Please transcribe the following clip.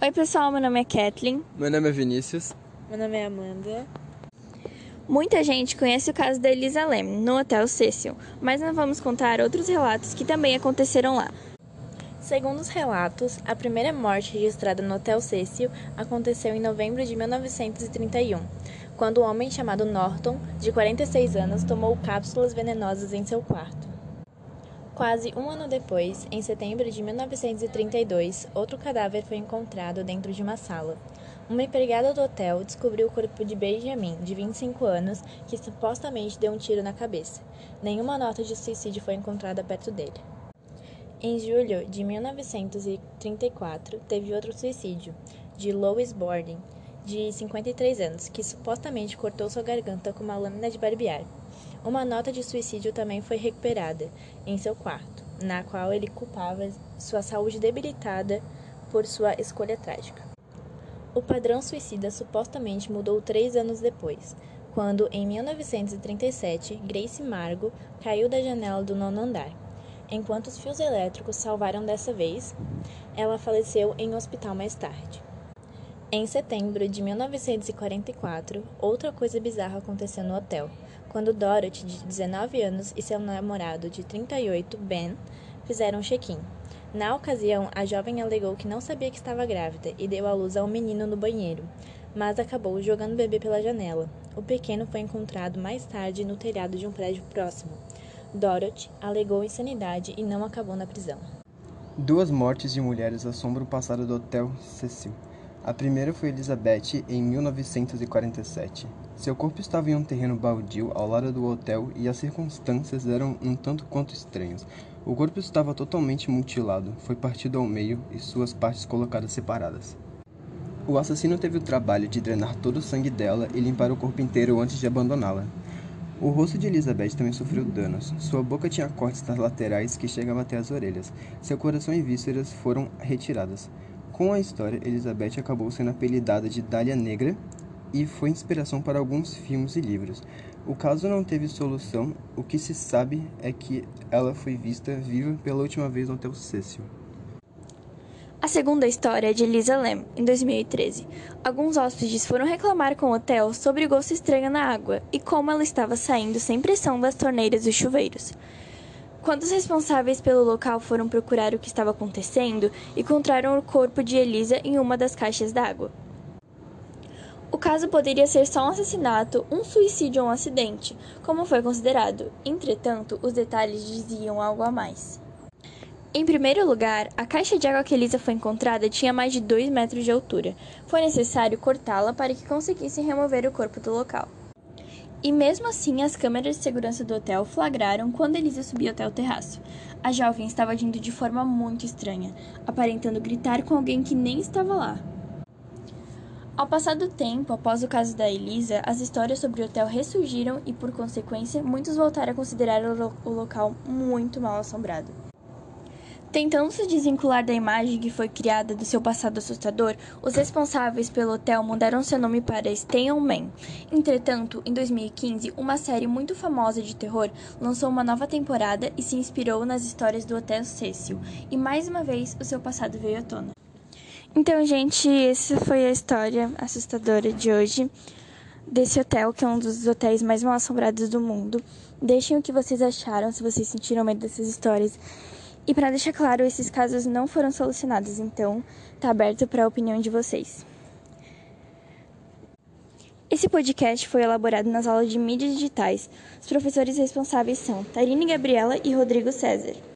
Oi, pessoal, meu nome é Kathleen. Meu nome é Vinícius. Meu nome é Amanda. Muita gente conhece o caso da Elisa Lam no Hotel Cecil, mas nós vamos contar outros relatos que também aconteceram lá. Segundo os relatos, a primeira morte registrada no Hotel Cecil aconteceu em novembro de 1931, quando um homem chamado Norton, de 46 anos, tomou cápsulas venenosas em seu quarto. Quase um ano depois, em setembro de 1932, outro cadáver foi encontrado dentro de uma sala. Uma empregada do hotel descobriu o corpo de Benjamin, de 25 anos, que supostamente deu um tiro na cabeça. Nenhuma nota de suicídio foi encontrada perto dele. Em julho de 1934, teve outro suicídio, de Lois Borden, de 53 anos, que supostamente cortou sua garganta com uma lâmina de barbear. Uma nota de suicídio também foi recuperada em seu quarto, na qual ele culpava sua saúde debilitada por sua escolha trágica. O padrão suicida supostamente mudou três anos depois, quando, em 1937, Grace Margo caiu da janela do nono andar. Enquanto os fios elétricos salvaram dessa vez, ela faleceu em um hospital mais tarde. Em setembro de 1944, outra coisa bizarra aconteceu no hotel quando Dorothy, de 19 anos, e seu namorado, de 38, Ben, fizeram check-in. Na ocasião, a jovem alegou que não sabia que estava grávida e deu à luz a um menino no banheiro, mas acabou jogando o bebê pela janela. O pequeno foi encontrado mais tarde no telhado de um prédio próximo. Dorothy alegou insanidade e não acabou na prisão. Duas mortes de mulheres assombram o passado do Hotel Cecil. A primeira foi Elizabeth em 1947. Seu corpo estava em um terreno baldio ao lado do hotel e as circunstâncias eram um tanto quanto estranhas. O corpo estava totalmente mutilado, foi partido ao meio e suas partes colocadas separadas. O assassino teve o trabalho de drenar todo o sangue dela e limpar o corpo inteiro antes de abandoná-la. O rosto de Elizabeth também sofreu danos. Sua boca tinha cortes nas laterais que chegavam até as orelhas. Seu coração e vísceras foram retiradas. Com a história, Elizabeth acabou sendo apelidada de Dália Negra e foi inspiração para alguns filmes e livros. O caso não teve solução, o que se sabe é que ela foi vista viva pela última vez no Hotel Cecil. A segunda história é de Lisa Lam, em 2013. Alguns hóspedes foram reclamar com o hotel sobre o gosto estranho na água e como ela estava saindo sem pressão das torneiras e chuveiros. Quando os responsáveis pelo local foram procurar o que estava acontecendo, encontraram o corpo de Elisa em uma das caixas d'água. O caso poderia ser só um assassinato, um suicídio ou um acidente, como foi considerado. Entretanto, os detalhes diziam algo a mais. Em primeiro lugar, a caixa de água que Elisa foi encontrada tinha mais de 2 metros de altura. Foi necessário cortá-la para que conseguissem remover o corpo do local. E mesmo assim, as câmeras de segurança do hotel flagraram quando Elisa subia até o terraço. A jovem estava agindo de forma muito estranha, aparentando gritar com alguém que nem estava lá. Ao passar do tempo, após o caso da Elisa, as histórias sobre o hotel ressurgiram e, por consequência, muitos voltaram a considerar o local muito mal assombrado. Tentando se desvincular da imagem que foi criada do seu passado assustador, os responsáveis pelo hotel mudaram seu nome para Stay Man. Entretanto, em 2015, uma série muito famosa de terror lançou uma nova temporada e se inspirou nas histórias do Hotel Cecil, e mais uma vez o seu passado veio à tona. Então, gente, essa foi a história assustadora de hoje desse hotel, que é um dos hotéis mais mal assombrados do mundo. Deixem o que vocês acharam, se vocês sentiram medo dessas histórias. E para deixar claro, esses casos não foram solucionados, então tá aberto para a opinião de vocês. Esse podcast foi elaborado nas aulas de mídias digitais. Os professores responsáveis são Tarine Gabriela e Rodrigo César.